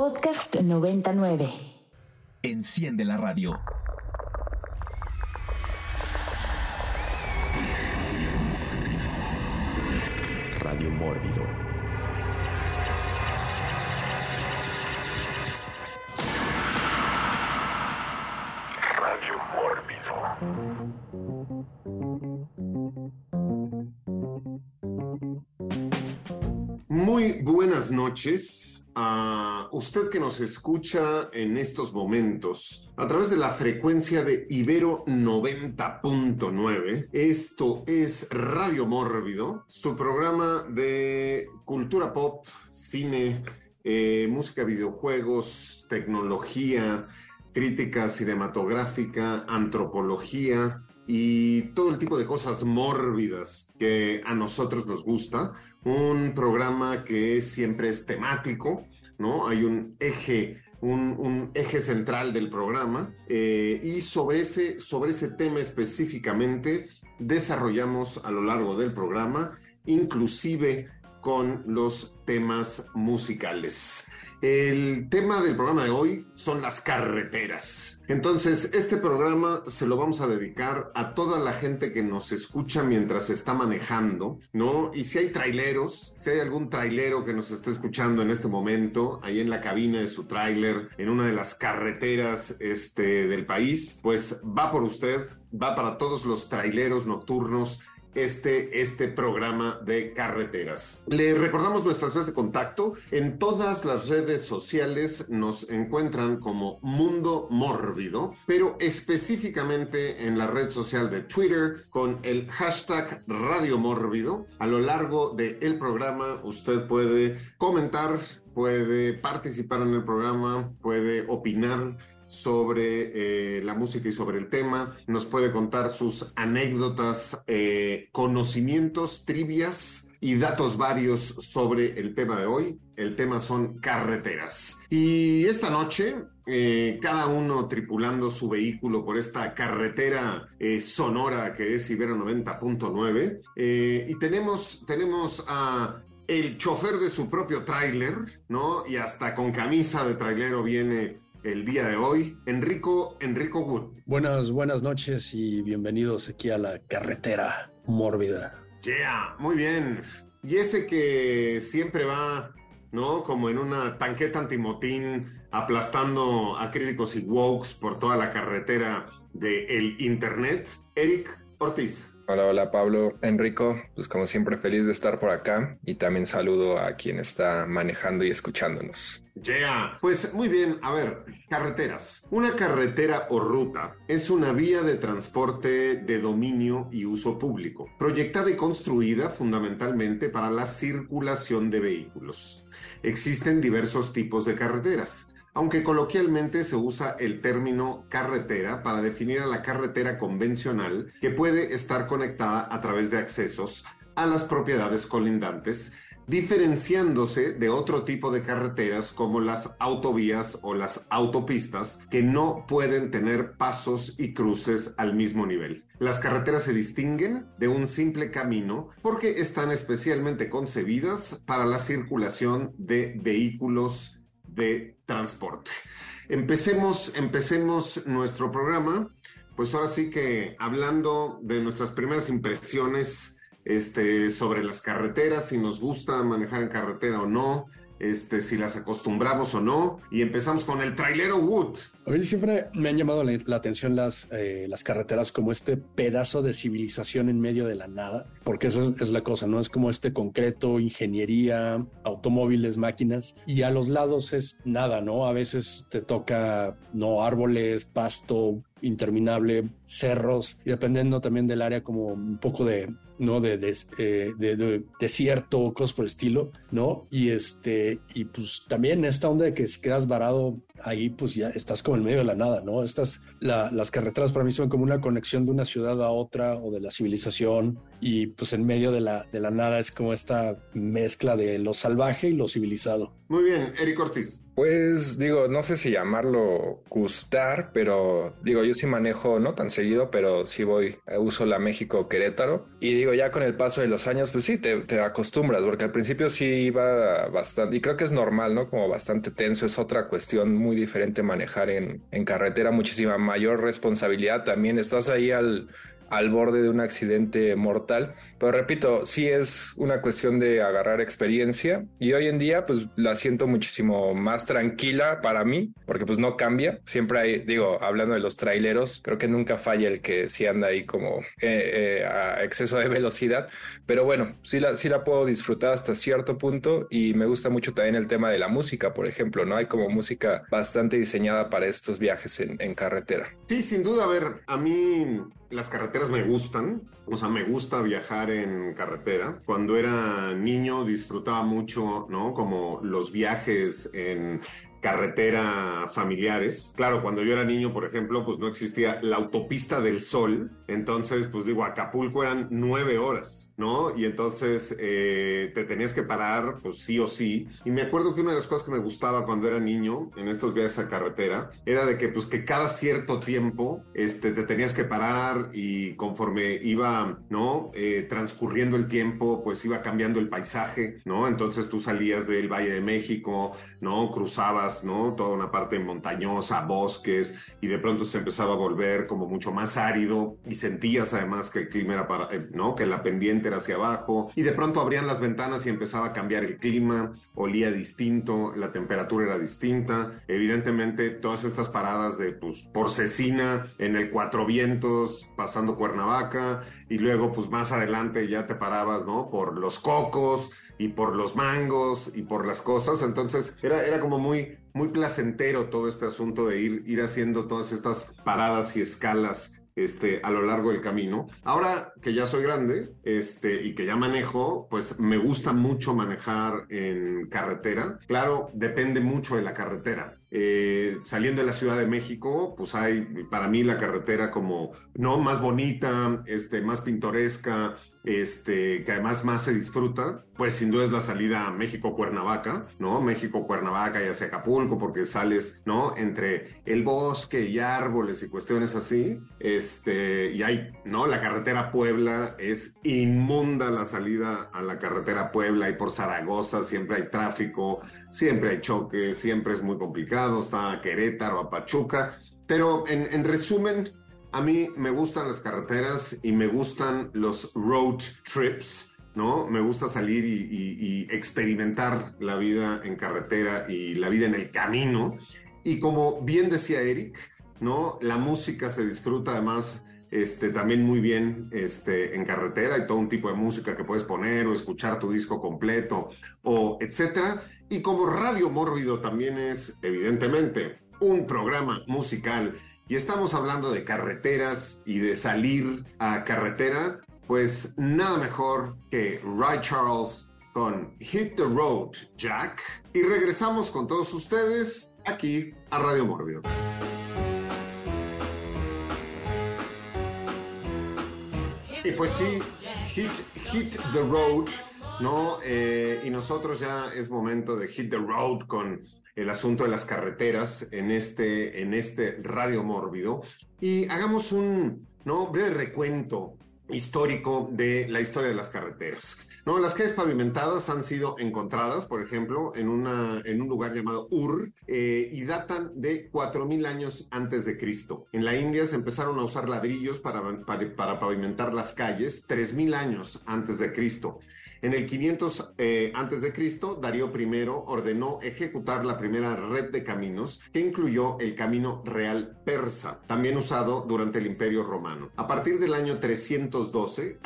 Podcast 99. Enciende la radio. Radio Mórbido. Radio Mórbido. Muy buenas noches a usted que nos escucha en estos momentos a través de la frecuencia de Ibero 90.9. Esto es Radio Mórbido, su programa de cultura pop, cine, eh, música, videojuegos, tecnología, crítica cinematográfica, antropología y todo el tipo de cosas mórbidas que a nosotros nos gusta. Un programa que siempre es temático, ¿no? Hay un eje, un, eje central del programa eh, y sobre ese, sobre ese tema específicamente desarrollamos a lo largo del programa, inclusive con los temas musicales. El tema del programa de hoy son las carreteras. Entonces, este programa se lo vamos a dedicar a toda la gente que nos escucha mientras está manejando, ¿no? Y si hay traileros, si hay algún trailero que nos esté escuchando en este momento, ahí en la cabina de su tráiler, en una de las carreteras este, del país, pues va por usted, va para todos los traileros nocturnos este, este programa de carreteras. Le recordamos nuestras redes de contacto. En todas las redes sociales nos encuentran como Mundo Mórbido, pero específicamente en la red social de Twitter con el hashtag Radio Mórbido. A lo largo del programa usted puede comentar, puede participar en el programa, puede opinar sobre eh, la música y sobre el tema, nos puede contar sus anécdotas, eh, conocimientos, trivias y datos varios sobre el tema de hoy. El tema son carreteras. Y esta noche, eh, cada uno tripulando su vehículo por esta carretera sonora que es Ibero 90.9. Eh, y tenemos, tenemos a el chofer de su propio tráiler, ¿no? Y hasta con camisa de trailero viene el día de hoy, Enrico, Enrico Wood. Buenas, buenas noches y bienvenidos aquí a la carretera mórbida. Yeah, muy bien. Y ese que siempre va, ¿no? Como en una tanqueta antimotín, aplastando a críticos y wokes por toda la carretera del internet, Eric Ortiz. Hola, hola Pablo, Enrico, pues como siempre feliz de estar por acá y también saludo a quien está manejando y escuchándonos. Yeah. Pues muy bien, a ver, carreteras. Una carretera o ruta es una vía de transporte de dominio y uso público, proyectada y construida fundamentalmente para la circulación de vehículos. Existen diversos tipos de carreteras aunque coloquialmente se usa el término carretera para definir a la carretera convencional que puede estar conectada a través de accesos a las propiedades colindantes, diferenciándose de otro tipo de carreteras como las autovías o las autopistas que no pueden tener pasos y cruces al mismo nivel. Las carreteras se distinguen de un simple camino porque están especialmente concebidas para la circulación de vehículos de transporte. Empecemos, empecemos nuestro programa. Pues ahora sí que hablando de nuestras primeras impresiones este, sobre las carreteras, si nos gusta manejar en carretera o no, este, si las acostumbramos o no. Y empezamos con el trailero Wood. A mí siempre me han llamado la, la atención las, eh, las carreteras como este pedazo de civilización en medio de la nada, porque eso es, es, la cosa, ¿no? Es como este concreto, ingeniería, automóviles, máquinas, y a los lados es nada, ¿no? A veces te toca, no, árboles, pasto interminable, cerros, y dependiendo también del área como un poco de, ¿no? De, de, eh, de, de, desierto, cosas por el estilo, ¿no? Y este, y pues también esta onda de que si quedas varado ahí, pues ya estás como en medio de la nada, ¿no? Estas, la, las carreteras para mí son como una conexión de una ciudad a otra o de la civilización y pues en medio de la, de la nada es como esta mezcla de lo salvaje y lo civilizado. Muy bien, Eric Ortiz. Pues digo, no sé si llamarlo gustar, pero digo, yo sí manejo, no tan seguido, pero sí voy, eh, uso la México Querétaro. Y digo, ya con el paso de los años, pues sí, te, te acostumbras, porque al principio sí iba bastante, y creo que es normal, ¿no? Como bastante tenso, es otra cuestión muy diferente manejar en, en carretera, muchísima mayor responsabilidad. También estás ahí al al borde de un accidente mortal. Pero repito, sí es una cuestión de agarrar experiencia y hoy en día pues la siento muchísimo más tranquila para mí porque pues no cambia. Siempre hay, digo, hablando de los traileros, creo que nunca falla el que sí anda ahí como eh, eh, a exceso de velocidad. Pero bueno, sí la, sí la puedo disfrutar hasta cierto punto y me gusta mucho también el tema de la música, por ejemplo, ¿no? Hay como música bastante diseñada para estos viajes en, en carretera. Sí, sin duda, a ver, a mí las carreteras me gustan, o sea, me gusta viajar en carretera. Cuando era niño disfrutaba mucho, ¿no? Como los viajes en carretera familiares. Claro, cuando yo era niño, por ejemplo, pues no existía la autopista del sol. Entonces, pues digo, Acapulco eran nueve horas, ¿no? Y entonces eh, te tenías que parar, pues sí o sí. Y me acuerdo que una de las cosas que me gustaba cuando era niño en estos viajes a carretera era de que, pues que cada cierto tiempo, este, te tenías que parar y conforme iba, ¿no? Eh, transcurriendo el tiempo, pues iba cambiando el paisaje, ¿no? Entonces tú salías del Valle de México, ¿no? Cruzabas ¿no? Toda una parte montañosa, bosques, y de pronto se empezaba a volver como mucho más árido y sentías además que el clima era para, eh, ¿no? Que la pendiente era hacia abajo, y de pronto abrían las ventanas y empezaba a cambiar el clima, olía distinto, la temperatura era distinta. Evidentemente, todas estas paradas de, pues, por Cecina, en el Cuatro Vientos, pasando Cuernavaca, y luego, pues, más adelante ya te parabas, ¿no? Por Los Cocos, y por los mangos y por las cosas. Entonces era, era como muy, muy placentero todo este asunto de ir, ir haciendo todas estas paradas y escalas este, a lo largo del camino. Ahora que ya soy grande este, y que ya manejo, pues me gusta mucho manejar en carretera. Claro, depende mucho de la carretera. Eh, saliendo de la Ciudad de México, pues hay para mí la carretera como, ¿no? Más bonita, este, más pintoresca, este, que además más se disfruta, pues sin duda es la salida a México-Cuernavaca, ¿no? México-Cuernavaca y hacia Acapulco, porque sales, ¿no? Entre el bosque y árboles y cuestiones así, este, y hay, ¿no? La carretera Puebla es inmunda la salida a la carretera Puebla y por Zaragoza siempre hay tráfico, siempre hay choques, siempre es muy complicado, está a Querétaro, a Pachuca, pero en, en resumen, a mí me gustan las carreteras y me gustan los road trips, ¿no? Me gusta salir y, experimentar la vida en carretera y la vida en el camino. Y como bien decía Eric, ¿no? La música se disfruta además este, también muy bien este, en carretera. Hay todo un tipo de música que puedes poner o escuchar tu disco completo o etcétera. Y como Radio Mórbido también es, evidentemente, un programa musical y estamos hablando de carreteras y de salir a carretera, pues nada mejor que Ray Charles con Hit the Road Jack. Y regresamos con todos ustedes aquí a Radio Mórbido. Y pues sí, Hit, hit the Road, ¿no? Eh, y nosotros ya es momento de Hit the Road con el asunto de las carreteras en este, en este radio mórbido y hagamos un breve recuento histórico de la historia de las carreteras. ¿no? Las calles pavimentadas han sido encontradas, por ejemplo, en, una, en un lugar llamado Ur eh, y datan de 4.000 años antes de Cristo. En la India se empezaron a usar ladrillos para, para, para pavimentar las calles 3.000 años antes de Cristo. En el 500 eh, Cristo, Darío I ordenó ejecutar la primera red de caminos que incluyó el camino real persa, también usado durante el Imperio Romano. A partir del año 312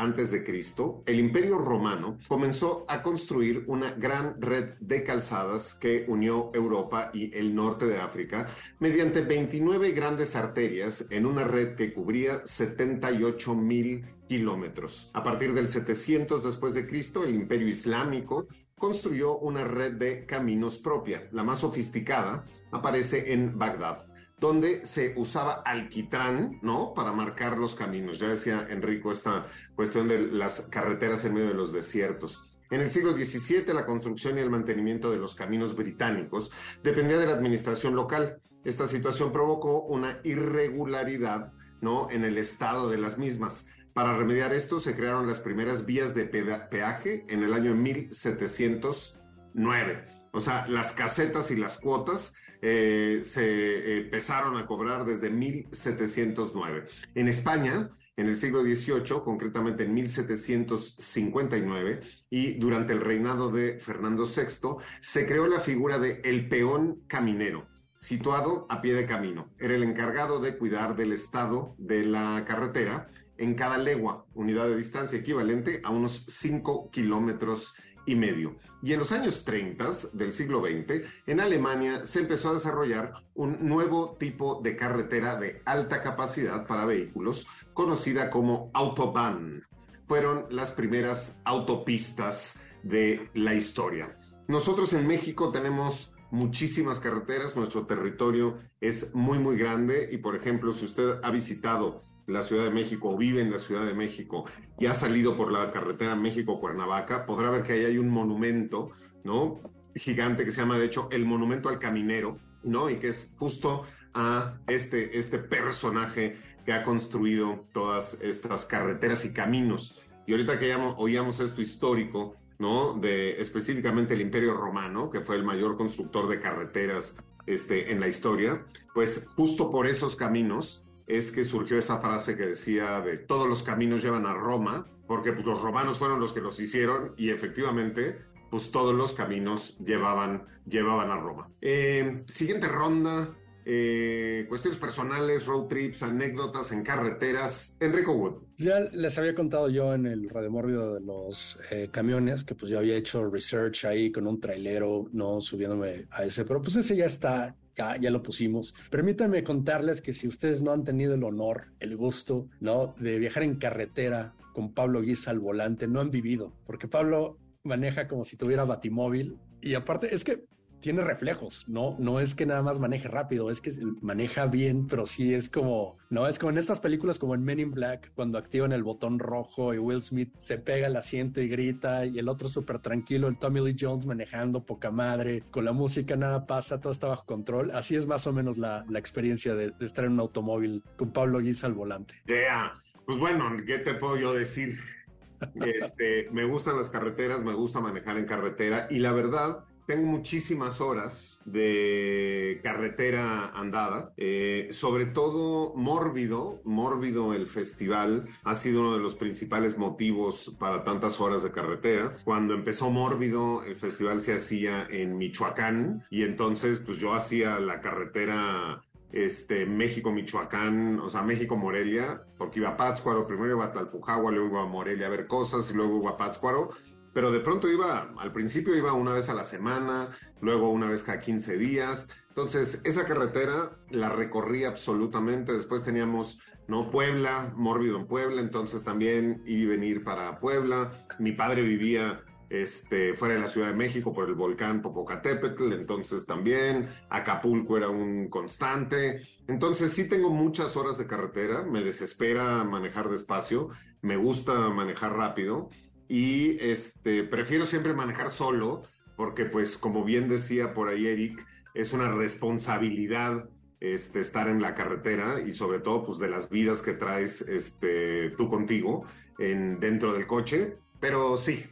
Cristo, el Imperio Romano comenzó a construir una gran red de calzadas que unió Europa y el norte de África mediante 29 grandes arterias en una red que cubría 78 mil kilómetros. A partir del 700 después de Cristo, el Imperio Islámico construyó una red de caminos propia. La más sofisticada aparece en Bagdad donde se usaba alquitrán, ¿no? Para marcar los caminos. Ya decía Enrico esta cuestión de las carreteras en medio de los desiertos. En el siglo XVII, la construcción y el mantenimiento de los caminos británicos dependía de la administración local. Esta situación provocó una irregularidad ¿no? en el estado de las mismas. Para remediar esto, se crearon las primeras vías de peaje en el año 1709. O sea, las casetas y las cuotas eh, se empezaron a cobrar desde 1709. En España, en el siglo XVIII, concretamente en 1759, y durante el reinado de Fernando VI, se creó la figura de el peón caminero situado a pie de camino. Era el encargado de cuidar del estado de la carretera en cada legua, unidad de distancia equivalente a unos 5 kilómetros y medio. Y en los años 30 del siglo XX, en Alemania se empezó a desarrollar un nuevo tipo de carretera de alta capacidad para vehículos, conocida como Autobahn. Fueron las primeras autopistas de la historia. Nosotros en México tenemos muchísimas carreteras, nuestro territorio es muy, muy grande y, por ejemplo, si usted ha visitado la Ciudad de México o vive en la Ciudad de México y ha salido por la carretera México-Cuernavaca, podrá ver que ahí hay un monumento, ¿no? Gigante que se llama, de hecho, el Monumento al Caminero, ¿no? Y que es justo a este, este personaje que ha construido todas estas carreteras y caminos. Y ahorita que oíamos esto histórico, ¿no? De específicamente el Imperio Romano, que fue el mayor constructor de carreteras este, en la historia, pues justo por esos caminos es que surgió esa frase que decía de todos los caminos llevan a Roma, porque pues, los romanos fueron los que los hicieron y efectivamente pues todos los caminos llevaban, llevaban a Roma. Eh, siguiente ronda, eh, cuestiones personales, road trips, anécdotas en carreteras. Enrico Wood. Ya les había contado yo en el Radio Mórbido de los eh, camiones que pues yo había hecho research ahí con un trailero, no subiéndome a ese, pero pues ese ya está, ya, ya lo pusimos. Permítanme contarles que si ustedes no han tenido el honor, el gusto, ¿no? De viajar en carretera con Pablo Guisa al volante, no han vivido, porque Pablo maneja como si tuviera batimóvil y aparte es que tiene reflejos, no, no es que nada más maneje rápido, es que maneja bien, pero sí es como, no, es como en estas películas como en Men in Black, cuando activan el botón rojo y Will Smith se pega al asiento y grita y el otro súper tranquilo, el Tommy Lee Jones manejando poca madre, con la música nada pasa, todo está bajo control. Así es más o menos la, la experiencia de, de, estar en un automóvil con Pablo Guisa al volante. Yeah. Pues bueno, ¿qué te puedo yo decir? Este, me gustan las carreteras, me gusta manejar en carretera y la verdad tengo muchísimas horas de carretera andada, eh, sobre todo Mórbido, Mórbido el festival ha sido uno de los principales motivos para tantas horas de carretera. Cuando empezó Mórbido, el festival se hacía en Michoacán y entonces pues yo hacía la carretera este, México-Michoacán, o sea, México-Morelia, porque iba a Pátzcuaro, primero iba a Talpujagua, luego iba a Morelia a ver cosas y luego iba a Pátzcuaro pero de pronto iba, al principio iba una vez a la semana, luego una vez cada 15 días. Entonces, esa carretera la recorrí absolutamente. Después teníamos, ¿no? Puebla, Mórbido en Puebla, entonces también iba y venir para Puebla. Mi padre vivía este, fuera de la Ciudad de México por el volcán Popocatépetl, entonces también Acapulco era un constante. Entonces sí tengo muchas horas de carretera, me desespera manejar despacio, me gusta manejar rápido y este, prefiero siempre manejar solo porque pues como bien decía por ahí Eric, es una responsabilidad este, estar en la carretera y sobre todo pues de las vidas que traes este, tú contigo en, dentro del coche, pero sí,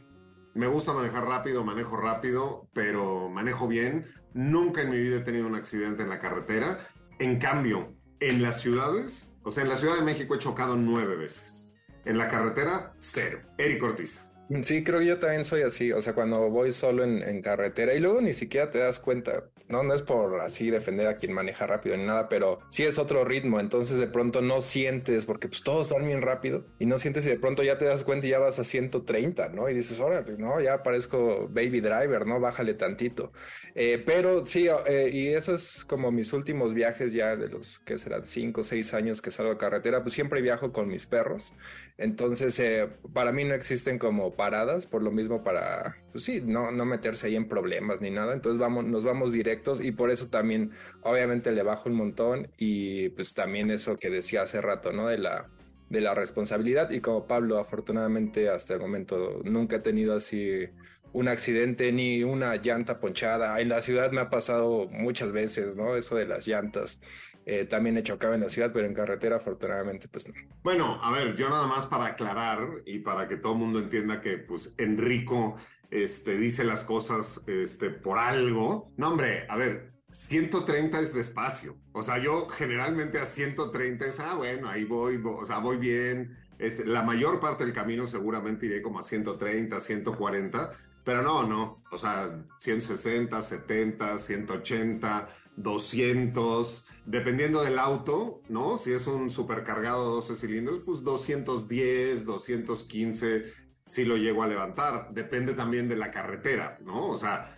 me gusta manejar rápido, manejo rápido, pero manejo bien. Nunca en mi vida he tenido un accidente en la carretera. En cambio, en las ciudades, o sea, en la Ciudad de México he chocado nueve veces. En la carretera, cero. Eric Ortiz. Sí, creo que yo también soy así, o sea, cuando voy solo en, carretera y luego ni siquiera te das cuenta, no, no es por así defender a quien maneja rápido ni nada, pero sí es otro ritmo, entonces de pronto no sientes, porque pues todos van bien rápido y no sientes y de pronto ya te das cuenta y ya vas a 130, ¿no? Y dices, órale, no, ya parezco baby driver, ¿no? Bájale tantito. Eh, pero sí, eh, y eso es como mis últimos viajes ya de los que serán 5 o 6 años que salgo a carretera, pues siempre viajo con mis perros, entonces eh, para mí no existen como paradas, por lo mismo para, pues sí, no, no meterse ahí en problemas ni nada. Entonces vamos, nos vamos directos y por eso también, obviamente, le bajo un montón y pues también eso que decía hace rato, ¿no? De la, de la responsabilidad y como Pablo, afortunadamente hasta el momento nunca he tenido así un accidente ni una llanta ponchada. En la ciudad me ha pasado muchas veces, ¿no? Eso de las llantas. Eh, también he chocado en la ciudad, pero en carretera afortunadamente pues no. Bueno, a ver, yo nada más para aclarar y para que todo el mundo entienda que pues Enrico este, dice las cosas este, por algo. No, hombre, a ver, 130 es despacio. O sea, yo generalmente a 130 es, ah, bueno, ahí voy, o sea, voy bien. Es, la mayor parte del camino seguramente iré como a 130, 140, pero no, no. O sea, 160, 70, 180, 200, dependiendo del auto, ¿no? Si es un supercargado 12 cilindros, pues 210, 215, si lo llego a levantar. Depende también de la carretera, ¿no? O sea,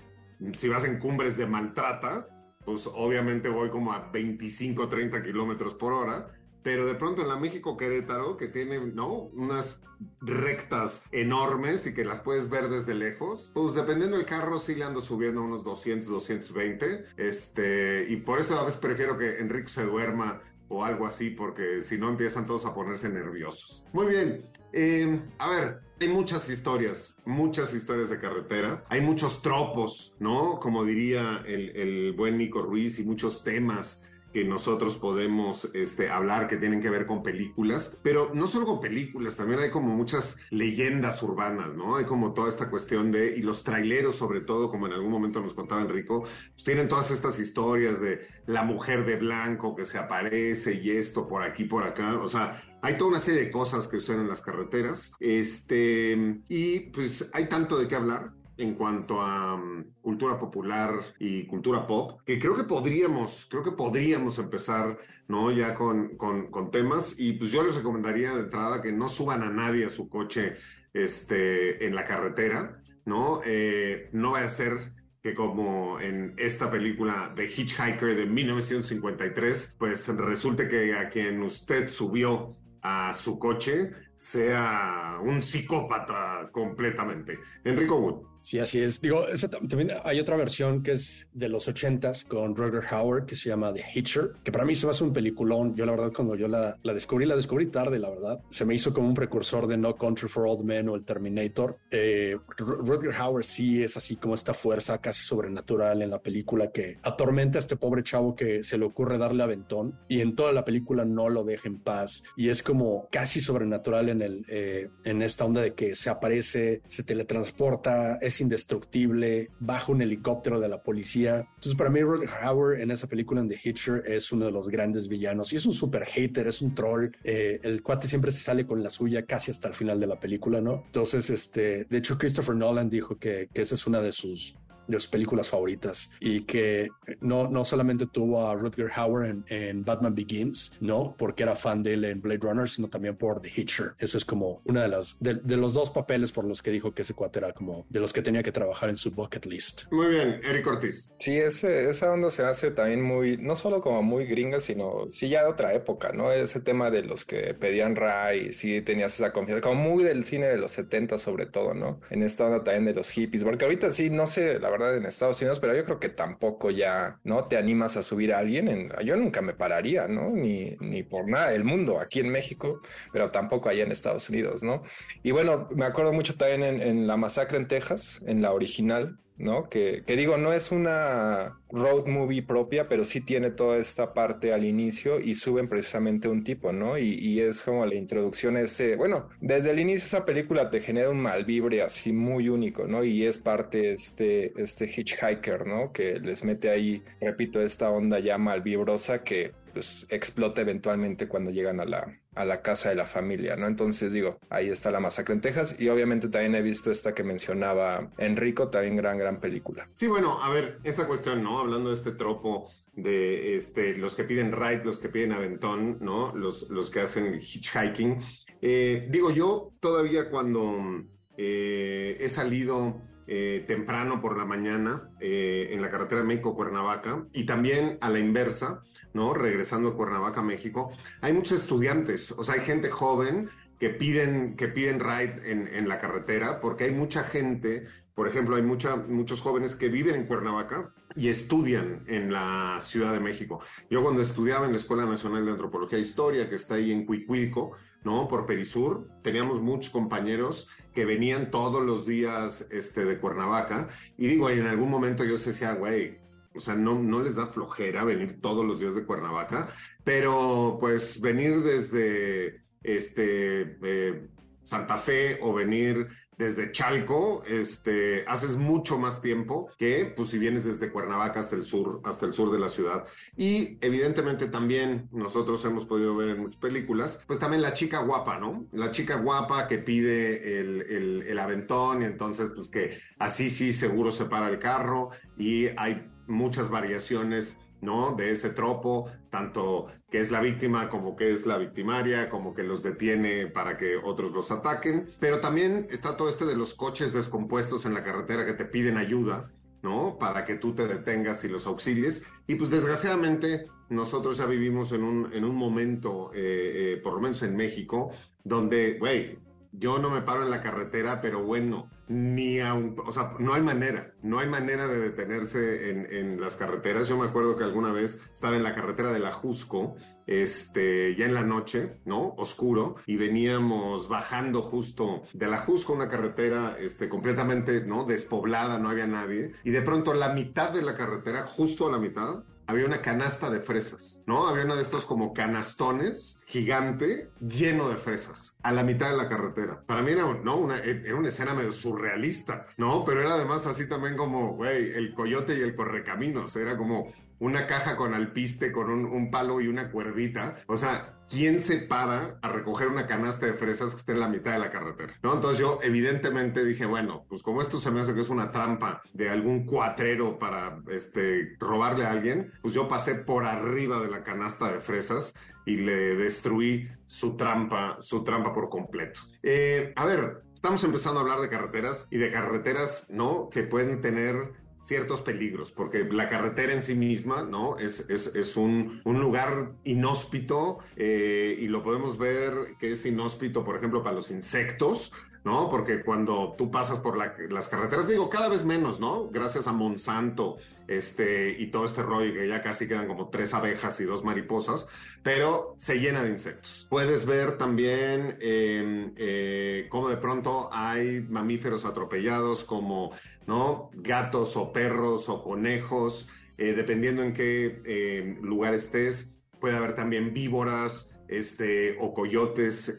si vas en cumbres de maltrata, pues obviamente voy como a 25, 30 kilómetros por hora, pero de pronto en la México Querétaro, que tiene, ¿no? Unas rectas enormes y que las puedes ver desde lejos, pues dependiendo del carro sí le ando subiendo unos 200, 220, este, y por eso a veces prefiero que Enrique se duerma o algo así, porque si no empiezan todos a ponerse nerviosos. Muy bien, eh, a ver, hay muchas historias, muchas historias de carretera, hay muchos tropos, ¿no? Como diría el, el buen Nico Ruiz, y muchos temas que nosotros podemos este, hablar que tienen que ver con películas, pero no solo con películas, también hay como muchas leyendas urbanas, ¿no? Hay como toda esta cuestión de, y los traileros sobre todo, como en algún momento nos contaba Enrico, pues tienen todas estas historias de la mujer de blanco que se aparece y esto por aquí, por acá, o sea, hay toda una serie de cosas que suenan en las carreteras, este, y pues hay tanto de qué hablar en cuanto a um, cultura popular y cultura pop, que creo que podríamos, creo que podríamos empezar, ¿no? Ya con, con, temas y pues yo les recomendaría de entrada que no suban a nadie a su coche este, en la carretera, ¿no? Eh, no va a ser que como en esta película de Hitchhiker de 1953, pues resulte que a quien usted subió a su coche sea un psicópata completamente. Enrico Wood. Sí, así es. Digo, eso también hay otra versión que es de los ochentas con Roger Howard que se llama The Hitcher, que para mí se me hace un peliculón. Yo la verdad cuando yo la, la descubrí, la descubrí tarde, la verdad. Se me hizo como un precursor de No Country for Old Men o el Terminator. Eh, Roger Howard sí es así como esta fuerza casi sobrenatural en la película que atormenta a este pobre chavo que se le ocurre darle aventón y en toda la película no lo deja en paz y es como casi sobrenatural en el eh, en esta onda de que se aparece, se teletransporta, es indestructible, baja un helicóptero de la policía. Entonces, para mí, Roger Howard en esa película en The Hitcher es uno de los grandes villanos y es un super hater, es un troll. Eh, el cuate siempre se sale con la suya casi hasta el final de la película, ¿no? Entonces, este, de hecho, Christopher Nolan dijo que, que esa es una de sus de sus películas favoritas y que no, no solamente tuvo a Rutger Hauer en, en, Batman Begins, no, porque era fan de él en Blade Runner, sino también por The Hitcher. Eso es como una de las de, de, los dos papeles por los que dijo que ese cuate era como de los que tenía que trabajar en su bucket list. Muy bien, Eric Ortiz. Sí, ese, esa onda se hace también muy, no solo como muy gringa, sino sí ya de otra época, ¿no? Ese tema de los que pedían Ray, sí tenías esa confianza, como muy del cine de los 70 sobre todo, ¿no? En esta onda también de los hippies, porque ahorita sí, no sé, la en Estados Unidos, pero yo creo que tampoco ya, ¿no? Te animas a subir a alguien. En, yo nunca me pararía, ¿no? Ni, ni por nada del mundo aquí en México, pero tampoco allá en Estados Unidos, ¿no? Y bueno, me acuerdo mucho también en la masacre en Texas, en la original, ¿no? Que, que, digo, no es una road movie propia, pero sí tiene toda esta parte al inicio y suben precisamente un tipo, ¿no? Y, es como la introducción ese, bueno, desde el inicio esa película te genera un malvibre así muy único, ¿no? Y es parte este, este hitchhiker, ¿no? Que les mete ahí, repito, esta onda ya malvibrosa que pues explota eventualmente cuando llegan a la, a la casa de la familia, ¿no? Entonces digo, ahí está la masacre en Texas y obviamente también he visto esta que mencionaba Enrico, también gran, gran película. Sí, bueno, a ver, esta cuestión, ¿no? Hablando de este tropo de este, los que piden ride, los que piden aventón, ¿no? Los, los que hacen hitchhiking. Eh, digo, yo todavía cuando eh, he salido eh, temprano por la mañana en la carretera México-Cuernavaca y también a la inversa, ¿no? Regresando a Cuernavaca, México, hay muchos estudiantes, o sea, hay gente joven que piden, que piden ride en, en la carretera, porque hay mucha gente, por ejemplo, hay mucha, muchos jóvenes que viven en Cuernavaca y estudian en la Ciudad de México. Yo cuando estudiaba en la Escuela Nacional de Antropología e Historia, que está ahí en Cuicuilco, ¿no? Por Perisur, teníamos muchos compañeros que venían todos los días este, de Cuernavaca. Y digo, en algún momento yo decía, güey, o sea, no, no les da flojera venir todos los días de Cuernavaca, pero pues venir desde este, eh, Santa Fe o venir desde Chalco, este, haces mucho más tiempo que pues si vienes desde Cuernavaca hasta el sur, hasta el sur de la ciudad. Y evidentemente también nosotros hemos podido ver en muchas películas, pues también la chica guapa, ¿no? La chica guapa que pide el, el, el aventón y entonces pues que así sí seguro se para el carro y hay muchas variaciones ¿no? De ese tropo, tanto que es la víctima como que es la victimaria, como que los detiene para que otros los ataquen. Pero también está todo este de los coches descompuestos en la carretera que te piden ayuda, ¿no? Para que tú te detengas y los auxilies. Y pues desgraciadamente nosotros ya vivimos en un, en un momento, eh, eh, por lo menos en México, donde, güey, yo no me paro en la carretera, pero bueno, ni aun, o sea, no hay manera, no hay manera de detenerse en, en, las carreteras. Yo me acuerdo que alguna vez estaba en la carretera de la Jusco, este, ya en la noche, ¿no? Oscuro, y veníamos bajando justo de la Jusco, una carretera, este, completamente, ¿no? Despoblada, no había nadie, y de pronto la mitad de la carretera, justo a la mitad, había una canasta de fresas, ¿no? Había uno de estos como canastones gigante lleno de fresas a la mitad de la carretera. Para mí era, ¿no? una, era una escena medio surrealista, ¿no? Pero era además así también como, güey, el coyote y el correcaminos. Era como una caja con alpiste, con un, un, palo y una cuerdita. O sea, ¿quién se para a recoger una canasta de fresas que esté en la mitad de la carretera? Entonces yo evidentemente dije, bueno, pues como esto se me hace que es una trampa de algún cuatrero para este, robarle a alguien, pues yo pasé por arriba de la canasta de fresas y le destruí su trampa, su trampa por completo. Eh, a ver, estamos empezando a hablar de carreteras y de carreteras, ¿no? Que pueden tener ciertos peligros, porque la carretera en sí misma, ¿no? Es, es, es un, un, lugar inhóspito eh, y lo podemos ver que es inhóspito, por ejemplo, para los insectos, ¿no? Porque cuando tú pasas por la, las carreteras, digo, cada vez menos, ¿no? Gracias a Monsanto este, y todo este rollo, que ya casi quedan como tres abejas y dos mariposas, pero se llena de insectos. Puedes ver también eh, eh, cómo de pronto hay mamíferos atropellados como, ¿no? Gatos o perros o conejos, eh, dependiendo en qué lugar estés. Puede haber también víboras, este, o coyotes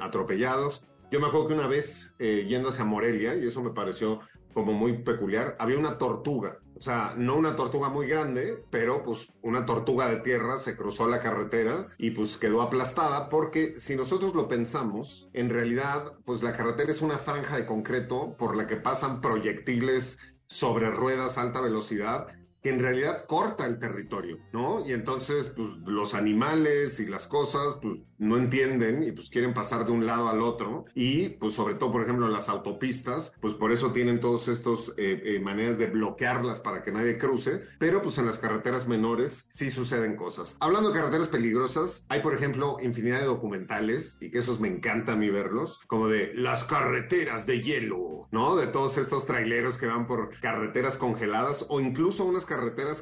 atropellados. Yo me acuerdo que una vez yendo hacia Morelia, y eso me pareció como muy peculiar, había una tortuga, o sea, no una tortuga muy grande, pero pues una tortuga de tierra se cruzó la carretera y pues quedó aplastada porque si nosotros lo pensamos, en realidad pues la carretera es una franja de concreto por la que pasan proyectiles sobre ruedas a alta velocidad que en realidad corta el territorio, ¿no? Y entonces, pues los animales y las cosas, pues no entienden y pues quieren pasar de un lado al otro y pues sobre todo, por ejemplo, las autopistas, pues por eso tienen todos estos eh, eh, maneras de bloquearlas para que nadie cruce, pero pues en las carreteras menores sí suceden cosas. Hablando de carreteras peligrosas, hay por ejemplo infinidad de documentales y que esos me encanta a mí verlos, como de las carreteras de hielo, ¿no? De todos estos traileros que van por carreteras congeladas o incluso unas carreteras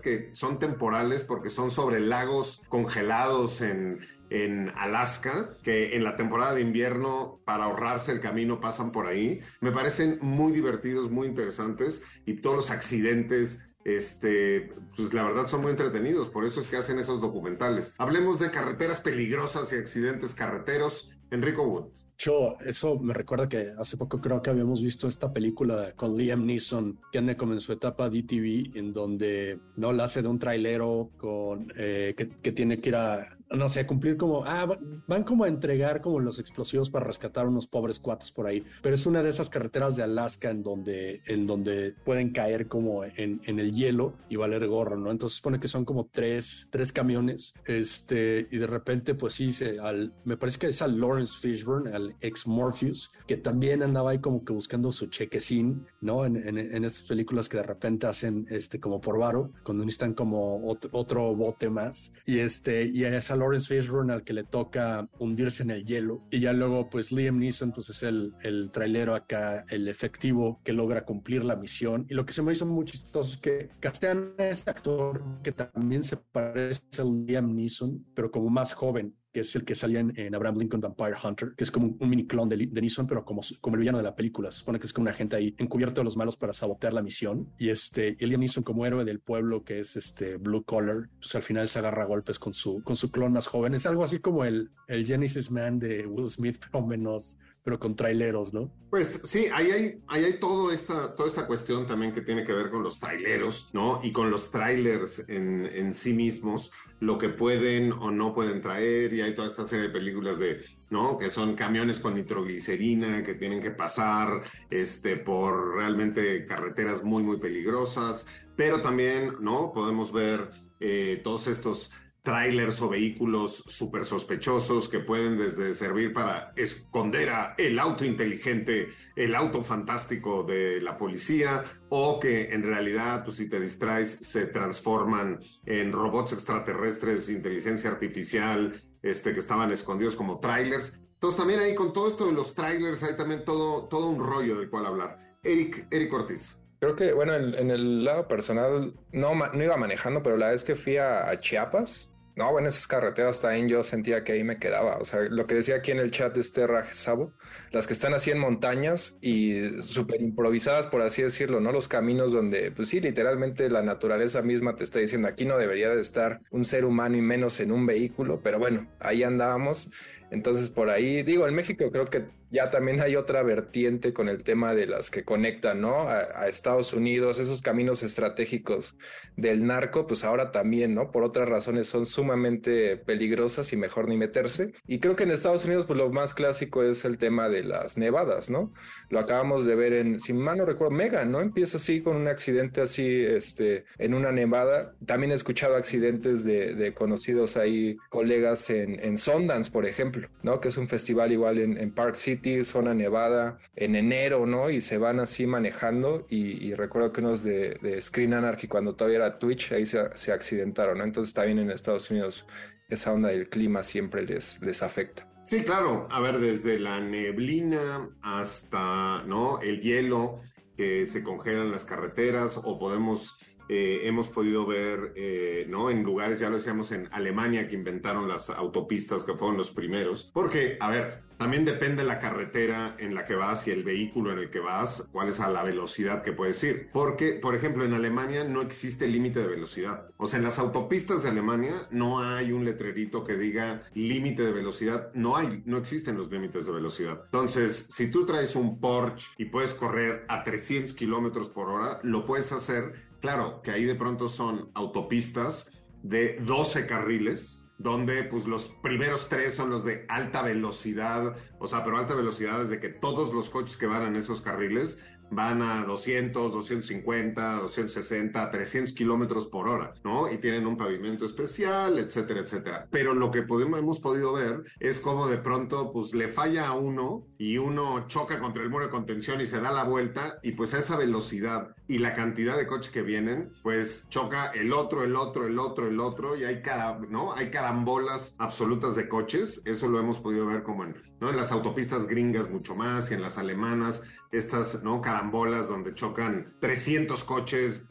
que son temporales porque son sobre lagos congelados en, en Alaska, que en la temporada de invierno, para ahorrarse el camino, pasan por ahí. Me parecen muy divertidos, muy interesantes y todos los accidentes. Este, pues la verdad son muy entretenidos, por eso es que hacen esos documentales. Hablemos de carreteras peligrosas y accidentes carreteros. Enrico Wood. Yo, eso me recuerda que hace poco creo que habíamos visto esta película con Liam Neeson, que anda como en su etapa DTV, en donde no la hace de un trailero con eh, que, que, tiene que ir a no sé, cumplir como, ah, van como a entregar como los explosivos para rescatar unos pobres cuates por ahí, pero es una de esas carreteras de Alaska en donde, en donde pueden caer como en, en el hielo y valer gorro, ¿no? Entonces supone que son como tres, tres camiones, este, y de repente, pues sí, se, al, me parece que es al Lawrence Fishburne, al ex Morpheus, que también andaba ahí como que buscando su chequecín, ¿no? En, en, en estas películas que de repente hacen, este, como por varo, cuando necesitan como otro, otro bote más, y este, y a esa Lawrence Fishburne al que le toca hundirse en el hielo. Y ya luego pues Liam Neeson pues es el, el trailero acá, el efectivo que logra cumplir la misión. Y lo que se me hizo muy chistoso es que castean a este actor que también se parece a Liam Neeson pero como más joven que es el que salía en, Abraham Lincoln Vampire Hunter, que es como un, mini clon de, de, Neeson, pero como, como el villano de la película. Se supone que es como una gente ahí encubierto de los malos para sabotear la misión. Y este, Liam Neeson como héroe del pueblo, que es este Blue Collar, pues al final se agarra golpes con su, con su clon más joven. Es algo así como el, el Genesis Man de Will Smith, pero menos, pero con traileros, ¿no? Pues sí, ahí hay, ahí hay todo esta, toda esta cuestión también que tiene que ver con los traileros, ¿no? Y con los trailers en, en sí mismos lo que pueden o no pueden traer y hay toda esta serie de películas de, ¿no? Que son camiones con nitroglicerina que tienen que pasar este, por realmente carreteras muy, muy peligrosas, pero también, ¿no? Podemos ver eh, todos estos trailers o vehículos súper sospechosos que pueden desde servir para esconder a el auto inteligente, el auto fantástico de la policía, o que en realidad, pues si te distraes, se transforman en robots extraterrestres, inteligencia artificial, este, que estaban escondidos como trailers. Entonces también ahí con todo esto de los trailers hay también todo, todo un rollo del cual hablar. Eric, Eric Ortiz. Creo que, bueno, en, el lado personal no, no iba manejando, pero la vez que fui a Chiapas, no, bueno, esas carreteras también yo sentía que ahí me quedaba. O sea, lo que decía aquí en el chat de este Sabo, las que están así en montañas y súper improvisadas, por así decirlo, ¿no? Los caminos donde, pues sí, literalmente la naturaleza misma te está diciendo aquí no debería de estar un ser humano y menos en un vehículo, pero bueno, ahí andábamos. Entonces, por ahí, digo, en México creo que ya también hay otra vertiente con el tema de las que conectan, ¿no? A, Estados Unidos, esos caminos estratégicos del narco, pues ahora también, ¿no? Por otras razones son sumamente peligrosas y mejor ni meterse. Y creo que en Estados Unidos, pues lo más clásico es el tema de las nevadas, ¿no? Lo acabamos de ver en, si mal no recuerdo, Megan, ¿no? Empieza así con un accidente así, este, en una nevada. También he escuchado accidentes de, conocidos ahí, colegas en, en Sundance, por ejemplo, ¿no? Que es un festival igual en, en Park City zona nevada, en enero, ¿no? Y se van así manejando. Y, recuerdo que unos de, Screen Anarchy, cuando todavía era Twitch, ahí se, se accidentaron, ¿no? Entonces también en Estados Unidos esa onda del clima siempre les, les afecta. Sí, claro. A ver, desde la neblina hasta, ¿no? El hielo que se congelan las carreteras o podemos eh, hemos podido ver, eh, ¿no? En lugares, ya lo decíamos, en Alemania que inventaron las autopistas, que fueron los primeros. Porque, a ver, también depende la carretera en la que vas y el vehículo en el que vas, cuál es a la velocidad que puedes ir. Porque, por ejemplo, en Alemania no existe límite de velocidad. O sea, en las autopistas de Alemania no hay un letrerito que diga límite de velocidad. No hay, no existen los límites de velocidad. Entonces, si tú traes un Porsche y puedes correr a 300 kilómetros por hora, lo puedes hacer Claro, que ahí de pronto son autopistas de 12 carriles, donde pues los primeros tres son los de alta velocidad, o sea, pero alta velocidad es de que todos los coches que van en esos carriles van a 200, 250, 260, 300 kilómetros por hora, ¿no? Y tienen un pavimento especial, etcétera, etcétera. Pero lo que hemos podido ver es cómo de pronto, pues le falla a uno y uno choca contra el muro de contención y se da la vuelta y pues a esa velocidad y la cantidad de coches que vienen, pues choca el otro, el otro, el otro, el otro y hay cara, ¿no? Hay carambolas absolutas de coches. Eso lo hemos podido ver como en, ¿no? En las autopistas gringas mucho más y en las alemanas estas ¿no? carambolas donde chocan 300 coches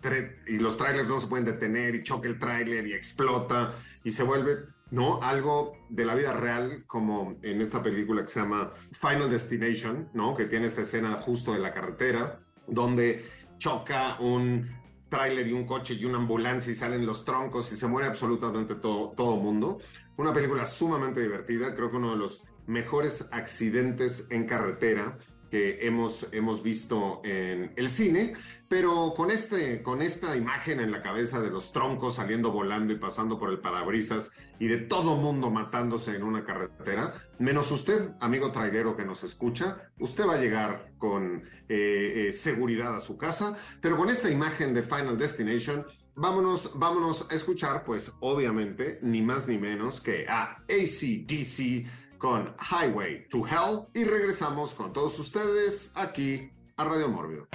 y los trailers no se pueden detener y choca el trailer y explota y se vuelve ¿no? Algo de la vida real, como en esta película que se llama Final Destination, ¿no? Que tiene esta escena justo de la carretera, donde choca un tráiler y un coche y una ambulancia y salen los troncos y se muere absolutamente todo, todo mundo. Una película sumamente divertida, creo que uno de los mejores accidentes en carretera que hemos, hemos visto en el cine, pero con, este, con esta imagen en la cabeza de los troncos saliendo volando y pasando por el parabrisas y de todo mundo matándose en una carretera, menos usted, amigo traiguero que nos escucha, usted va a llegar con eh, eh, seguridad a su casa, pero con esta imagen de Final Destination, vámonos, vámonos a escuchar, pues obviamente, ni más ni menos que a ACDC con Highway to Hell y regresamos con todos ustedes aquí a Radio Mórbido.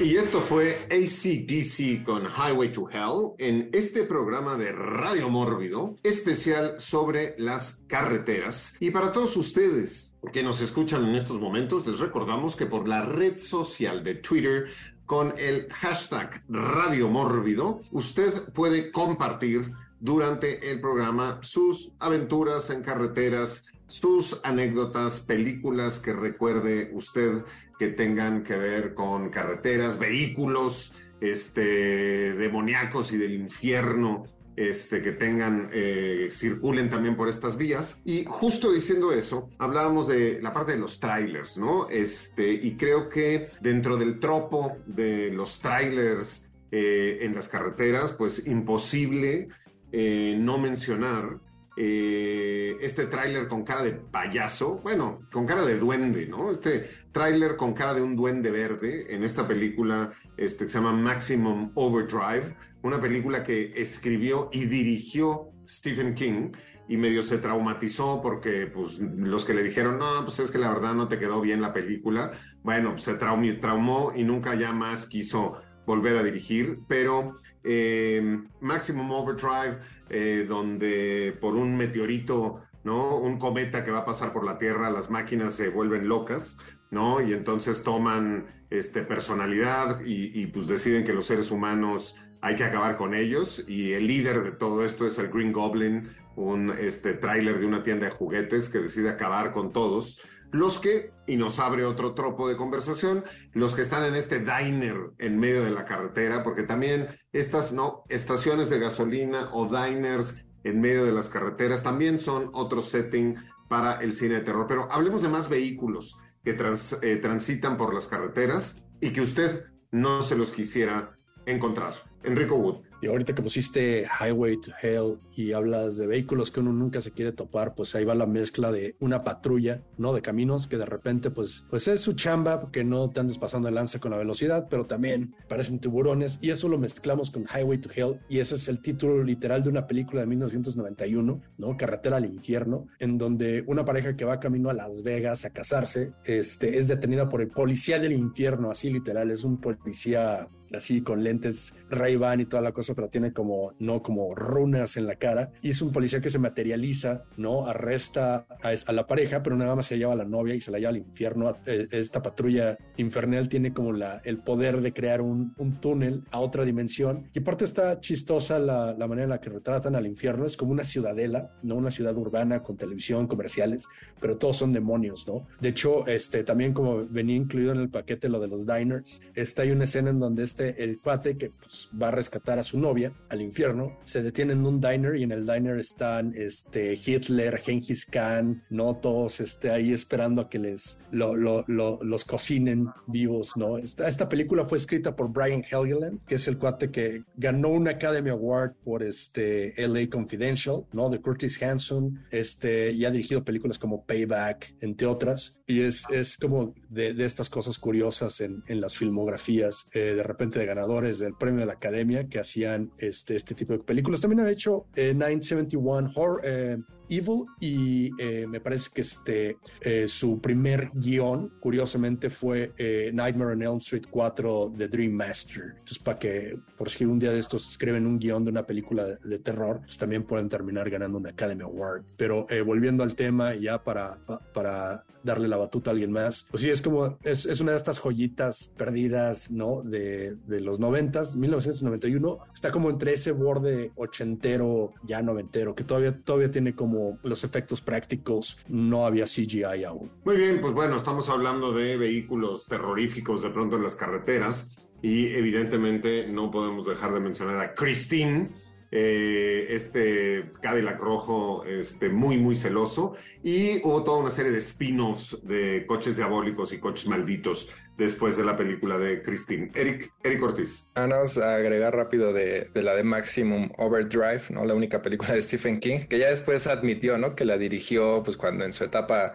Y esto fue ACDC con Highway to Hell en este programa de Radio Mórbido especial sobre las carreteras. Y para todos ustedes que nos escuchan en estos momentos, les recordamos que por la red social de Twitter con el hashtag Radio Mórbido, usted puede compartir durante el programa sus aventuras en carreteras, sus anécdotas, películas que recuerde usted que tengan que ver con carreteras, vehículos, este, demoníacos y del infierno, este, que tengan, eh, circulen también por estas vías. Y justo diciendo eso, hablábamos de la parte de los trailers, ¿no? Este, y creo que dentro del tropo de los trailers eh, en las carreteras, pues imposible eh, no mencionar eh, este tráiler con cara de payaso, bueno, con cara de duende, ¿no? Este tráiler con cara de un duende verde en esta película este, que se llama Maximum Overdrive, una película que escribió y dirigió Stephen King y medio se traumatizó porque pues los que le dijeron, no, pues es que la verdad no te quedó bien la película, bueno, pues se traumó y nunca ya más quiso volver a dirigir, pero eh, Maximum Overdrive eh, donde por un meteorito, ¿no? Un cometa que va a pasar por la Tierra, las máquinas se vuelven locas, ¿no? Y entonces toman este, personalidad y, y pues deciden que los seres humanos hay que acabar con ellos y el líder de todo esto es el Green Goblin, un este tráiler de una tienda de juguetes que decide acabar con todos. Los que, y nos abre otro tropo de conversación, los que están en este diner en medio de la carretera, porque también estas, no, estaciones de gasolina o diners en medio de las carreteras también son otro setting para el cine de terror. Pero hablemos de más vehículos que eh, transitan por las carreteras y que usted no se los quisiera encontrar. Enrico Wood. Y ahorita que pusiste Highway to Hell y hablas de vehículos que uno nunca se quiere topar, pues ahí va la mezcla de una patrulla, ¿no? De caminos que de repente, pues, pues es su chamba, que no te andes pasando el lance con la velocidad, pero también parecen tiburones y eso lo mezclamos con Highway to Hell y ese es el título literal de una película de 1991, ¿no? Carretera al infierno, en donde una pareja que va camino a Las Vegas a casarse, este, es detenida por el policía del infierno, así literal, es un policía así con lentes Ray-Ban y toda la cosa, pero tiene como, no, como runas en la cara. Y es un policía que se materializa, ¿no? Arresta a, la pareja, pero nada más se lleva a la novia y se la lleva al infierno. Eh, esta patrulla infernal tiene como la, el poder de crear un, un túnel a otra dimensión. Y aparte está chistosa la, la manera en la que retratan al infierno. Es como una ciudadela, no una ciudad urbana con televisión, comerciales, pero todos son demonios, ¿no? De hecho, este, también como venía incluido en el paquete lo de los diners, está hay una escena en donde este el cuate que pues, va a rescatar a su novia al infierno, se detiene en un diner y en el diner están este, Hitler, Genghis Khan, no todos este, ahí esperando a que les lo, lo, los cocinen vivos, ¿no? Esta, esta película fue escrita por Brian Helgeland, que es el cuate que ganó un Academy Award por este LA Confidential, ¿no? De Curtis Hanson, este, y ha dirigido películas como Payback, entre otras, y es, es como de, de estas cosas curiosas en, en las filmografías, eh, de repente de ganadores del premio de la Academia que hacían este, este tipo de películas. También ha hecho eh, 971 Horror, eh, Evil y eh, me parece que este, eh, su primer guion, curiosamente, fue eh, Nightmare on Elm Street 4 The Dream Master. Entonces, para que, por si un día de estos escriben un guion de una película de, de terror, pues también pueden terminar ganando un Academy Award. Pero volviendo al tema, ya para, para darle la batuta a alguien más, pues sí, es como, es, es una de estas joyitas perdidas, ¿no? De, de los noventas, 1991, está como entre ese borde ochentero, ya noventero, que todavía, todavía tiene como los efectos prácticos, no había CGI aún. Muy bien, pues bueno, estamos hablando de vehículos terroríficos de pronto en las carreteras y evidentemente no podemos dejar de mencionar a Christine, eh, este Cadillac rojo este, muy, muy celoso. Y hubo toda una serie de spin-offs de coches diabólicos y coches malditos después de la película de Christine. Eric, Eric Ortiz. Ah, vamos a agregar rápido de, de, la de Maximum Overdrive, ¿no? La única película de Stephen King, que ya después admitió, ¿no? Que la dirigió, pues, cuando en su etapa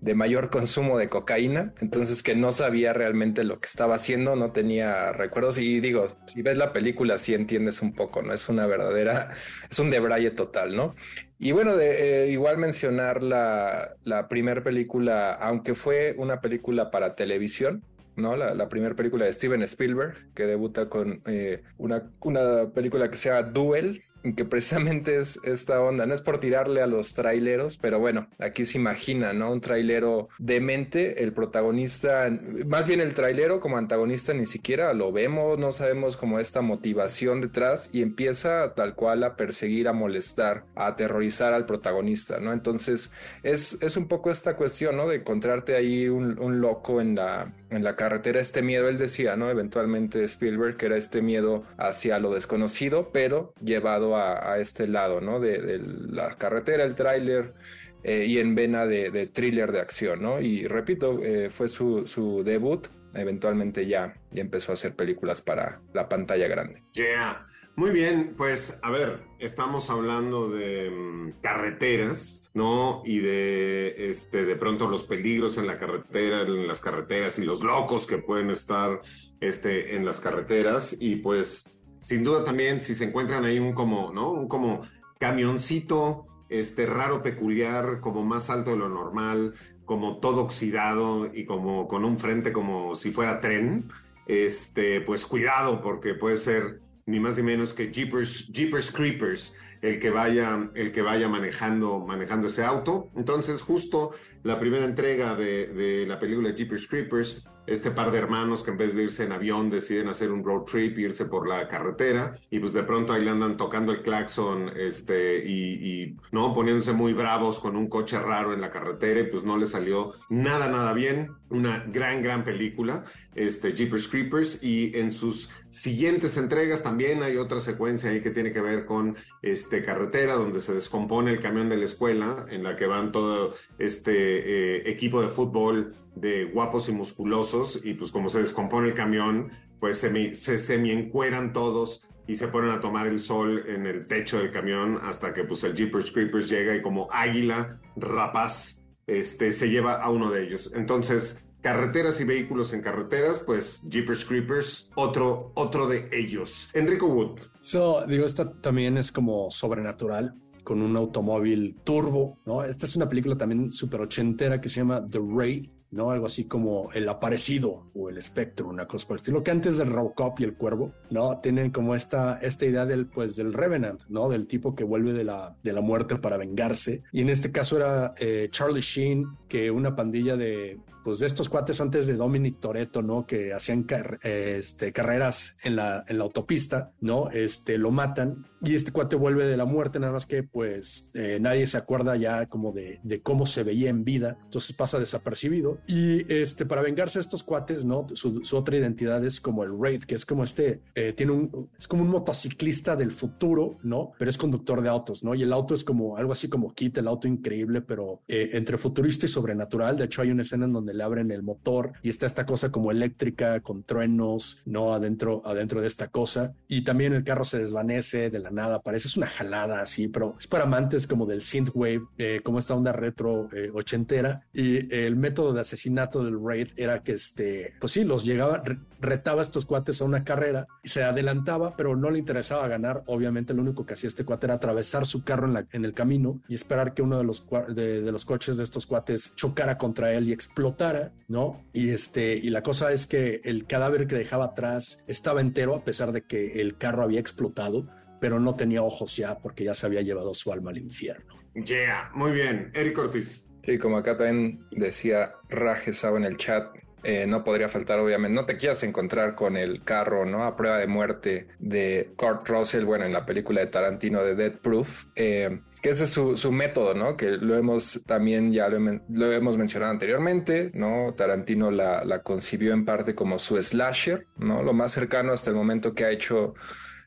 de mayor consumo de cocaína, entonces que no sabía realmente lo que estaba haciendo, no tenía recuerdos y digo, si ves la película sí entiendes un poco, ¿no? Es una verdadera, es un debraye total, ¿no? Y bueno, de, eh, igual mencionar la, la primera película, aunque fue una película para televisión, ¿no? La, la primera película de Steven Spielberg, que debuta con eh, una, una película que se llama Duel, que precisamente es esta onda, no es por tirarle a los traileros, pero bueno, aquí se imagina, ¿no? Un trailero demente, el protagonista, más bien el trailero como antagonista ni siquiera lo vemos, no sabemos como esta motivación detrás y empieza tal cual a perseguir, a molestar, a aterrorizar al protagonista, ¿no? Entonces es, es un poco esta cuestión, ¿no? De encontrarte ahí un, loco en la, en la carretera, este miedo, él decía, ¿no? Eventualmente Spielberg, que era este miedo hacia lo desconocido, pero llevado este lado, ¿no? De, la carretera, el tráiler eh, y en vena de, thriller de acción, ¿no? Y repito, eh, fue su, debut, eventualmente ya, ya empezó a hacer películas para la pantalla grande. Yeah. Muy bien, pues a ver, estamos hablando de mm, carreteras, ¿no? Y de este de pronto los peligros en la carretera, en las carreteras y los locos que pueden estar este en las carreteras y pues sin duda también si se encuentran ahí un como, ¿no? Un como camioncito este raro peculiar, como más alto de lo normal, como todo oxidado y como con un frente como si fuera tren, este, pues cuidado porque puede ser ni más ni menos que Jeepers, Jeepers Creepers, el que vaya, el que vaya manejando, manejando ese auto. Entonces, justo la primera entrega de, de la película Jeepers Creepers este par de hermanos que en vez de irse en avión deciden hacer un road trip, irse por la carretera y pues de pronto ahí le andan tocando el claxon este, y, no poniéndose muy bravos con un coche raro en la carretera y pues no le salió nada, nada bien. Una gran, gran película, este, Jeepers Creepers y en sus siguientes entregas también hay otra secuencia ahí que tiene que ver con este, carretera donde se descompone el camión de la escuela en la que van todo este eh, equipo de fútbol de guapos y musculosos y pues como se descompone el camión, pues se, se semi encueran todos y se ponen a tomar el sol en el techo del camión hasta que pues el Jeepers Creepers llega y como águila rapaz este, se lleva a uno de ellos. Entonces, carreteras y vehículos en carreteras, pues Jeepers Creepers, otro, otro de ellos. Enrico Wood. So, digo, esta también es como sobrenatural con un automóvil turbo, ¿no? Esta es una película también súper ochentera que se llama The Raid, ¿no? Algo así como el aparecido o el espectro, una cosa por el estilo, que antes del Robocop y el Cuervo, ¿no? Tienen como esta, esta idea del, pues, del Revenant, ¿no? Del tipo que vuelve de la, de la muerte para vengarse. Y en este caso era eh, Charlie Sheen, que una pandilla de, pues de estos cuates antes de Dominic Toretto, ¿no? Que hacían este, carreras en la, en la autopista, ¿no? Este, lo matan y este cuate vuelve de la muerte, nada más que pues eh, nadie se acuerda ya como de, de, cómo se veía en vida, entonces pasa desapercibido y este, para vengarse de estos cuates, ¿no? Su, otra identidad es como el Raid, que es como este, eh, tiene un, es como un motociclista del futuro, ¿no? Pero es conductor de autos, ¿no? Y el auto es como algo así como Kit, el auto increíble, pero eh, entre futurista y sobrenatural, de hecho hay una escena en donde le abren el motor y está esta cosa como eléctrica con truenos, ¿no? Adentro, adentro de esta cosa. Y también el carro se desvanece de la nada, parece es una jalada así, pero es para amantes como del synthwave, eh, como esta onda retro eh, ochentera. Y el método de asesinato del Raid era que, este, pues sí, los llegaba, retaba a estos cuates a una carrera se adelantaba, pero no le interesaba ganar. Obviamente lo único que hacía este cuate era atravesar su carro en, la, en el camino y esperar que uno de los, de, de los coches de estos cuates chocara contra él y explotara ¿no? Y este, y la cosa es que el cadáver que dejaba atrás estaba entero a pesar de que el carro había explotado, pero no tenía ojos ya porque ya se había llevado su alma al infierno. Yeah, muy bien. Eric Ortiz. Sí, como acá también decía Rajesao en el chat, eh, no podría faltar, obviamente. No te quieras encontrar con el carro, ¿no? A prueba de muerte de Kurt Russell, bueno, en la película de Tarantino de Dead Proof. Eh, que ese es su, método, ¿no? Que lo hemos también, ya lo, hemos mencionado anteriormente, ¿no? Tarantino la, la, concibió en parte como su slasher, ¿no? Lo más cercano hasta el momento que ha hecho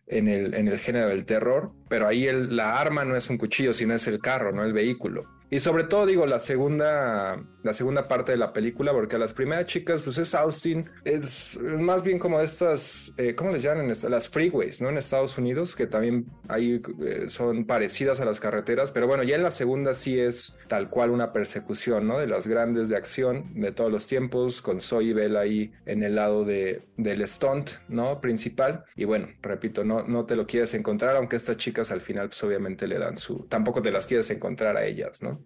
en el, en el género del terror, pero ahí el, la arma no es un cuchillo, sino es el carro, ¿no? El vehículo. Y sobre todo, digo, la segunda, la segunda parte de la película, porque a las primeras chicas, pues es Austin, es más bien como estas, eh, ¿cómo les llaman? Las freeways, ¿no? En Estados Unidos, que también ahí eh, son parecidas a las carreteras, pero bueno, ya en la segunda sí es tal cual una persecución, ¿no? De las grandes de acción de todos los tiempos, con Zoe y Bell ahí en el lado de, del stunt, ¿no? Principal. Y bueno, repito, no, no te lo quieres encontrar, aunque estas chicas al final, pues obviamente le dan su, tampoco te las quieres encontrar a ellas, ¿no?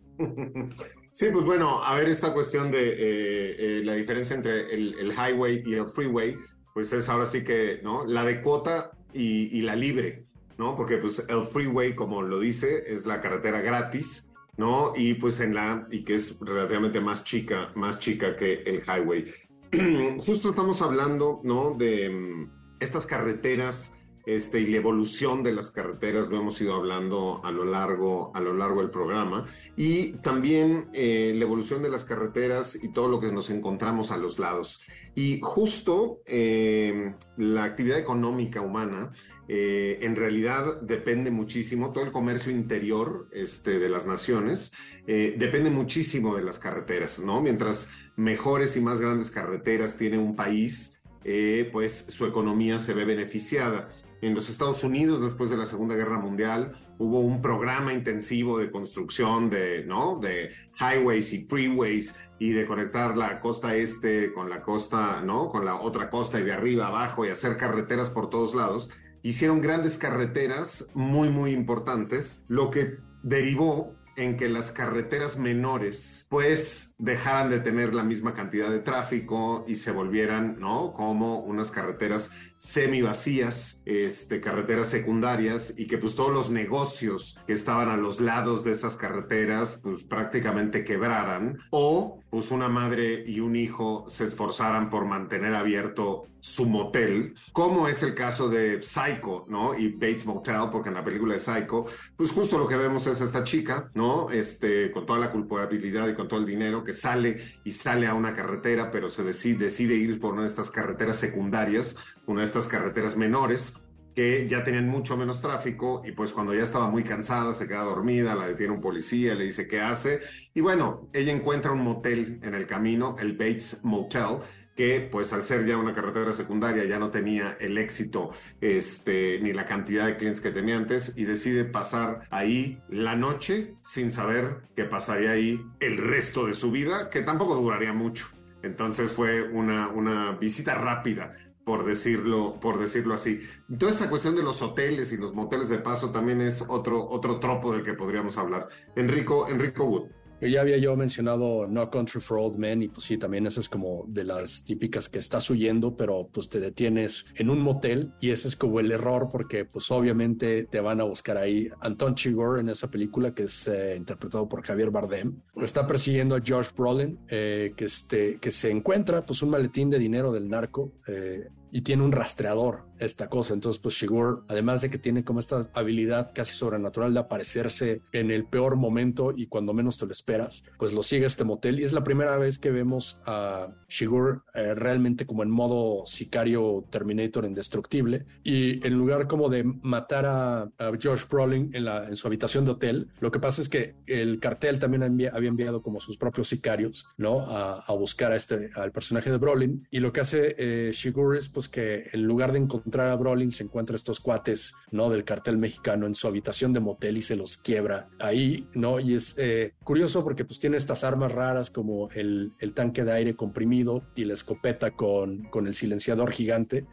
Sí, pues bueno, a ver esta cuestión de eh, eh, la diferencia entre el, highway y el freeway, pues es ahora sí que, ¿no? La de cuota y, y, la libre, ¿no? Porque pues el freeway, como lo dice, es la carretera gratis, ¿no? Y pues en la, y que es relativamente más chica, más chica que el highway. Justo estamos hablando, ¿no? De um, estas carreteras este, y la evolución de las carreteras, lo hemos ido hablando a lo largo, a lo largo del programa, y también eh, la evolución de las carreteras y todo lo que nos encontramos a los lados. Y justo eh, la actividad económica humana eh, en realidad depende muchísimo, todo el comercio interior este, de las naciones eh, depende muchísimo de las carreteras, ¿no? Mientras mejores y más grandes carreteras tiene un país, eh, pues su economía se ve beneficiada. En los Estados Unidos, después de la Segunda Guerra Mundial, hubo un programa intensivo de construcción de, ¿no? de highways y freeways y de conectar la costa este con la costa, ¿no? Con la otra costa y de arriba abajo y hacer carreteras por todos lados. Hicieron grandes carreteras muy, muy importantes, lo que derivó en que las carreteras menores pues dejaran de tener la misma cantidad de tráfico y se volvieran, ¿no? Como unas carreteras semi vacías, este, carreteras secundarias y que pues todos los negocios que estaban a los lados de esas carreteras pues prácticamente quebraran o pues una madre y un hijo se esforzaran por mantener abierto su motel, como es el caso de Psycho, ¿no? Y Bates Motel, porque en la película de Psycho, pues justo lo que vemos es esta chica, ¿no? Este, con toda la culpabilidad y con todo el dinero que sale y sale a una carretera, pero se decide, decide ir por una de estas carreteras secundarias, una de estas carreteras menores, que ya tenían mucho menos tráfico y pues cuando ya estaba muy cansada se queda dormida, la detiene un policía, le dice qué hace y bueno, ella encuentra un motel en el camino, el Bates Motel, que pues al ser ya una carretera secundaria ya no tenía el éxito este, ni la cantidad de clientes que tenía antes y decide pasar ahí la noche sin saber que pasaría ahí el resto de su vida, que tampoco duraría mucho. Entonces fue una, una visita rápida por decirlo, por decirlo así. Toda esta cuestión de los hoteles y los moteles de paso también es otro, otro tropo del que podríamos hablar. Enrico, Enrico Wood. Ya había yo mencionado No Country for Old Men y pues sí, también eso es como de las típicas que estás huyendo, pero pues te detienes en un motel y ese es como el error porque pues obviamente te van a buscar ahí. Anton Chigurh en esa película que es eh, interpretado por Javier Bardem, está persiguiendo a George Brolin eh, que, este, que se encuentra pues un maletín de dinero del narco eh, y tiene un rastreador esta cosa. Entonces, pues Shigur, además de que tiene como esta habilidad casi sobrenatural de aparecerse en el peor momento y cuando menos te lo esperas, pues lo sigue este motel. Y es la primera vez que vemos a Shigur eh, realmente como en modo sicario Terminator indestructible. Y en lugar como de matar a, a Josh Brolin en, su habitación de hotel, lo que pasa es que el cartel también había enviado como sus propios sicarios, ¿no? A, a buscar a este, al personaje de Brolin. Y lo que hace eh, Shigur es pues que en lugar de encontrar a Brolin se encuentra estos cuates, ¿no? Del cartel mexicano en su habitación de motel y se los quiebra ahí, ¿no? Y es eh, curioso porque pues tiene estas armas raras como el, el, tanque de aire comprimido y la escopeta con, con el silenciador gigante,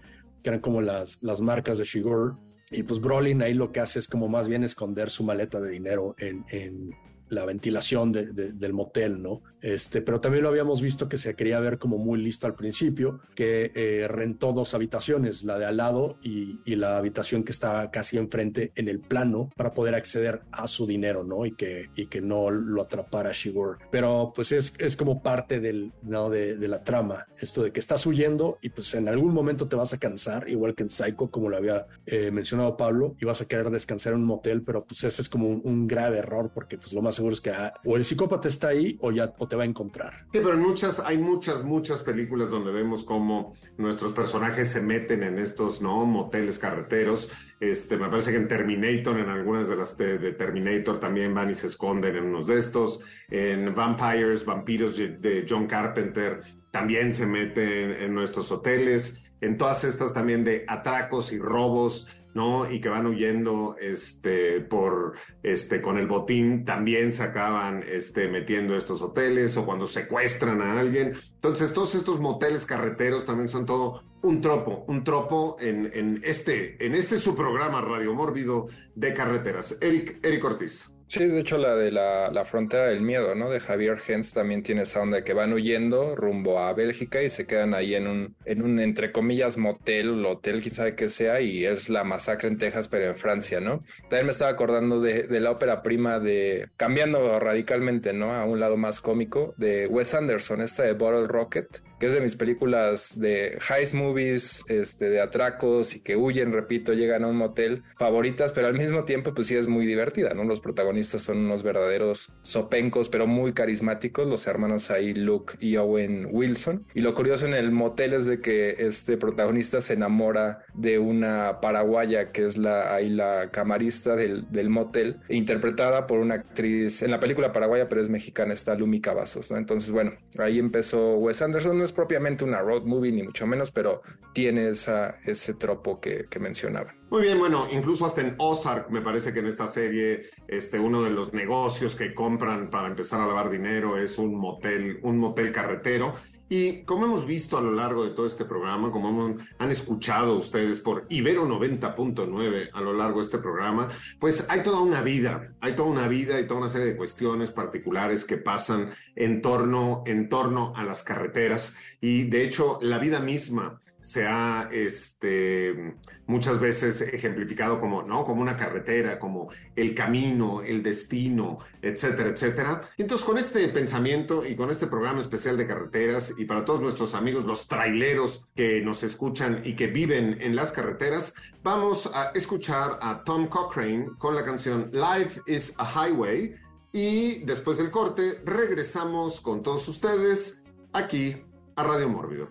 que eran como las, las marcas de Shigur. Y pues Brolin ahí lo que hace es como más bien esconder su maleta de dinero en la ventilación de, de, del motel, ¿no? Este, pero también lo habíamos visto que se quería ver como muy listo al principio, que eh, rentó dos habitaciones, la de al lado y, y, la habitación que estaba casi enfrente en el plano para poder acceder a su dinero, ¿no? Y que, y que no lo atrapara Shigur. Pero pues es, es como parte del, ¿no? de, de, la trama, esto de que estás huyendo y pues en algún momento te vas a cansar, igual que en Psycho, como lo había eh, mencionado Pablo, y vas a querer descansar en un motel, pero pues ese es como un, un grave error porque pues lo más seguro es que ah, o el psicópata está ahí o ya o te va a encontrar. Sí, pero muchas, hay muchas, muchas películas donde vemos cómo nuestros personajes se meten en estos, ¿no? Moteles carreteros. Este, me parece que en Terminator, en algunas de las de, de Terminator también van y se esconden en unos de estos. En Vampires, Vampiros de John Carpenter, también se meten en nuestros hoteles. En todas estas también de atracos y robos ¿no? Y que van huyendo este, por, este, con el botín, también se acaban este, metiendo estos hoteles o cuando secuestran a alguien. Entonces, todos estos moteles carreteros también son todo un tropo, un tropo en, en este, en este su programa Radio Mórbido de carreteras. Eric, Eric Ortiz. Sí, de hecho la de la, la frontera del miedo, ¿no? De Javier Hens también tiene esa onda que van huyendo rumbo a Bélgica y se quedan ahí en un, en un entre comillas, motel, hotel, quién sabe qué sea, y es la masacre en Texas, pero en Francia, ¿no? También me estaba acordando de, de la ópera prima de, cambiando radicalmente, ¿no? A un lado más cómico, de Wes Anderson, esta de Bottle Rocket, que es de mis películas de heist movies, este, de atracos y que huyen, repito, llegan a un motel favoritas, pero al mismo tiempo, pues sí es muy divertida, ¿no? Los protagonistas son unos verdaderos sopencos, pero muy carismáticos, los hermanos ahí, Luke y Owen Wilson. Y lo curioso en el motel es de que este protagonista se enamora de una paraguaya que es la, ahí la camarista del, del motel, interpretada por una actriz en la película paraguaya, pero es mexicana, está Lumi Cavazos, ¿no? Entonces, bueno, ahí empezó Wes Anderson, es propiamente una road movie, ni mucho menos, pero tiene esa, ese tropo que, que mencionaba. Muy bien, bueno, incluso hasta en Ozark me parece que en esta serie este, uno de los negocios que compran para empezar a lavar dinero es un motel, un motel carretero. Y como hemos visto a lo largo de todo este programa, como han escuchado ustedes por Ibero 90.9 a lo largo de este programa, pues hay toda una vida, hay toda una vida y toda una serie de cuestiones particulares que pasan en torno, en torno a las carreteras. Y de hecho, la vida misma se ha este, muchas veces ejemplificado como, ¿no? como una carretera, como el camino, el destino, etcétera, etcétera. Entonces, con este pensamiento y con este programa especial de carreteras y para todos nuestros amigos, los traileros que nos escuchan y que viven en las carreteras, vamos a escuchar a Tom Cochrane con la canción Life is a Highway y después del corte regresamos con todos ustedes aquí a Radio Mórbido.